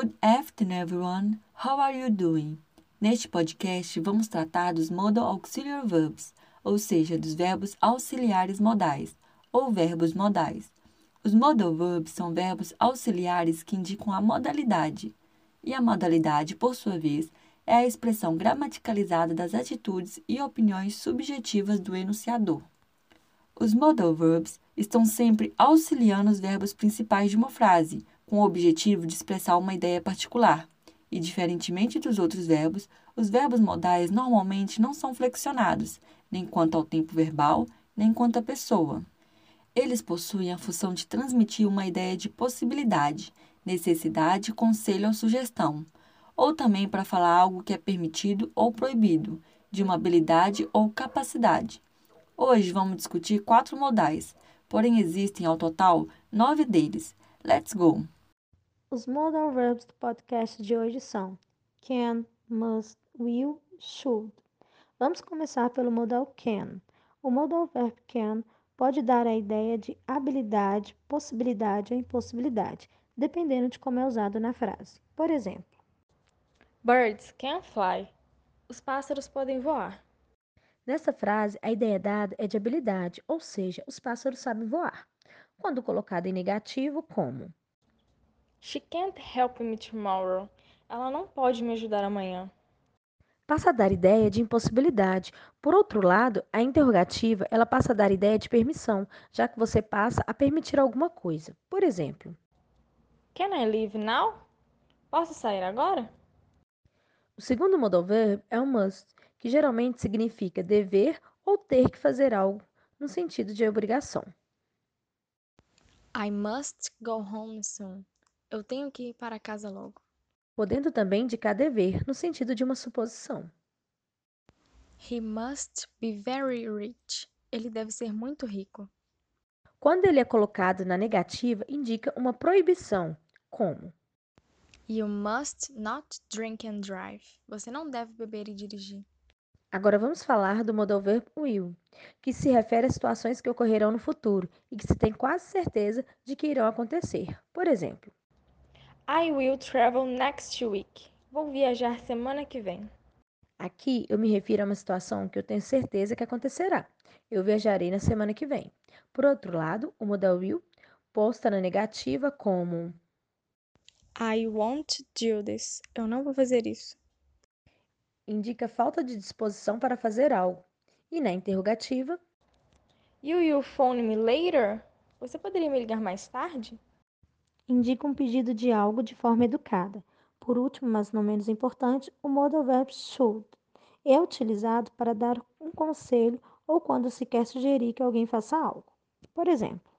Good afternoon, everyone. How are you doing? Neste podcast, vamos tratar dos Modal Auxiliary Verbs, ou seja, dos verbos auxiliares modais, ou verbos modais. Os modal verbs são verbos auxiliares que indicam a modalidade, e a modalidade, por sua vez, é a expressão gramaticalizada das atitudes e opiniões subjetivas do enunciador. Os modal verbs estão sempre auxiliando os verbos principais de uma frase, com o objetivo de expressar uma ideia particular. E, diferentemente dos outros verbos, os verbos modais normalmente não são flexionados, nem quanto ao tempo verbal, nem quanto à pessoa. Eles possuem a função de transmitir uma ideia de possibilidade, necessidade, conselho ou sugestão, ou também para falar algo que é permitido ou proibido, de uma habilidade ou capacidade. Hoje vamos discutir quatro modais, porém existem ao total nove deles. Let's go! Os modal verbs do podcast de hoje são can, must, will, should. Vamos começar pelo modal can. O modal verb can pode dar a ideia de habilidade, possibilidade ou impossibilidade, dependendo de como é usado na frase. Por exemplo, Birds can fly. Os pássaros podem voar. Nessa frase, a ideia dada é de habilidade, ou seja, os pássaros sabem voar. Quando colocado em negativo, como She can't help me tomorrow. Ela não pode me ajudar amanhã. Passa a dar ideia de impossibilidade. Por outro lado, a interrogativa, ela passa a dar ideia de permissão, já que você passa a permitir alguma coisa. Por exemplo, Can I leave now? Posso sair agora? o segundo modal verb é o must, que geralmente significa dever ou ter que fazer algo, no sentido de obrigação. I must go home soon. Eu tenho que ir para casa logo. podendo também indicar dever, no sentido de uma suposição. He must be very rich. Ele deve ser muito rico. Quando ele é colocado na negativa, indica uma proibição, como You must not drink and drive. Você não deve beber e dirigir. Agora vamos falar do modal verb will, que se refere a situações que ocorrerão no futuro e que se tem quase certeza de que irão acontecer. Por exemplo, I will travel next week. Vou viajar semana que vem. aqui eu me refiro a uma situação que eu tenho certeza que acontecerá. Eu viajarei na semana que vem. Por outro lado, o modal will posta na negativa como I won't do this. Eu não vou fazer isso. indica falta de disposição para fazer algo. E na interrogativa, You will phone me later? Você poderia me ligar mais tarde? Indica um pedido de algo de forma educada. Por último, mas não menos importante, o modal verb should é utilizado para dar um conselho ou quando se quer sugerir que alguém faça algo. Por exemplo,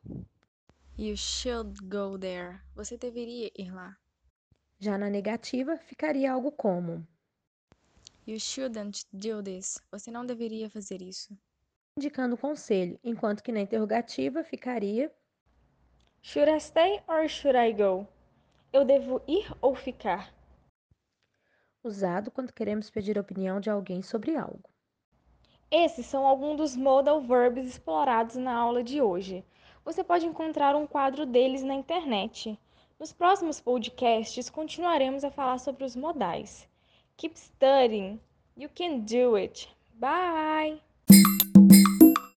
You should go there. Você deveria ir lá. já na negativa ficaria algo como You shouldn't do this. Você não deveria fazer isso. indicando o conselho, enquanto que na interrogativa ficaria Should I stay or should I go? Eu devo ir ou ficar? usado quando queremos pedir a opinião de alguém sobre algo. Esses são alguns dos modal verbs explorados na aula de hoje. Você pode encontrar um quadro deles na internet. Nos próximos podcasts continuaremos a falar sobre os modais. Keep studying. You can do it. Bye!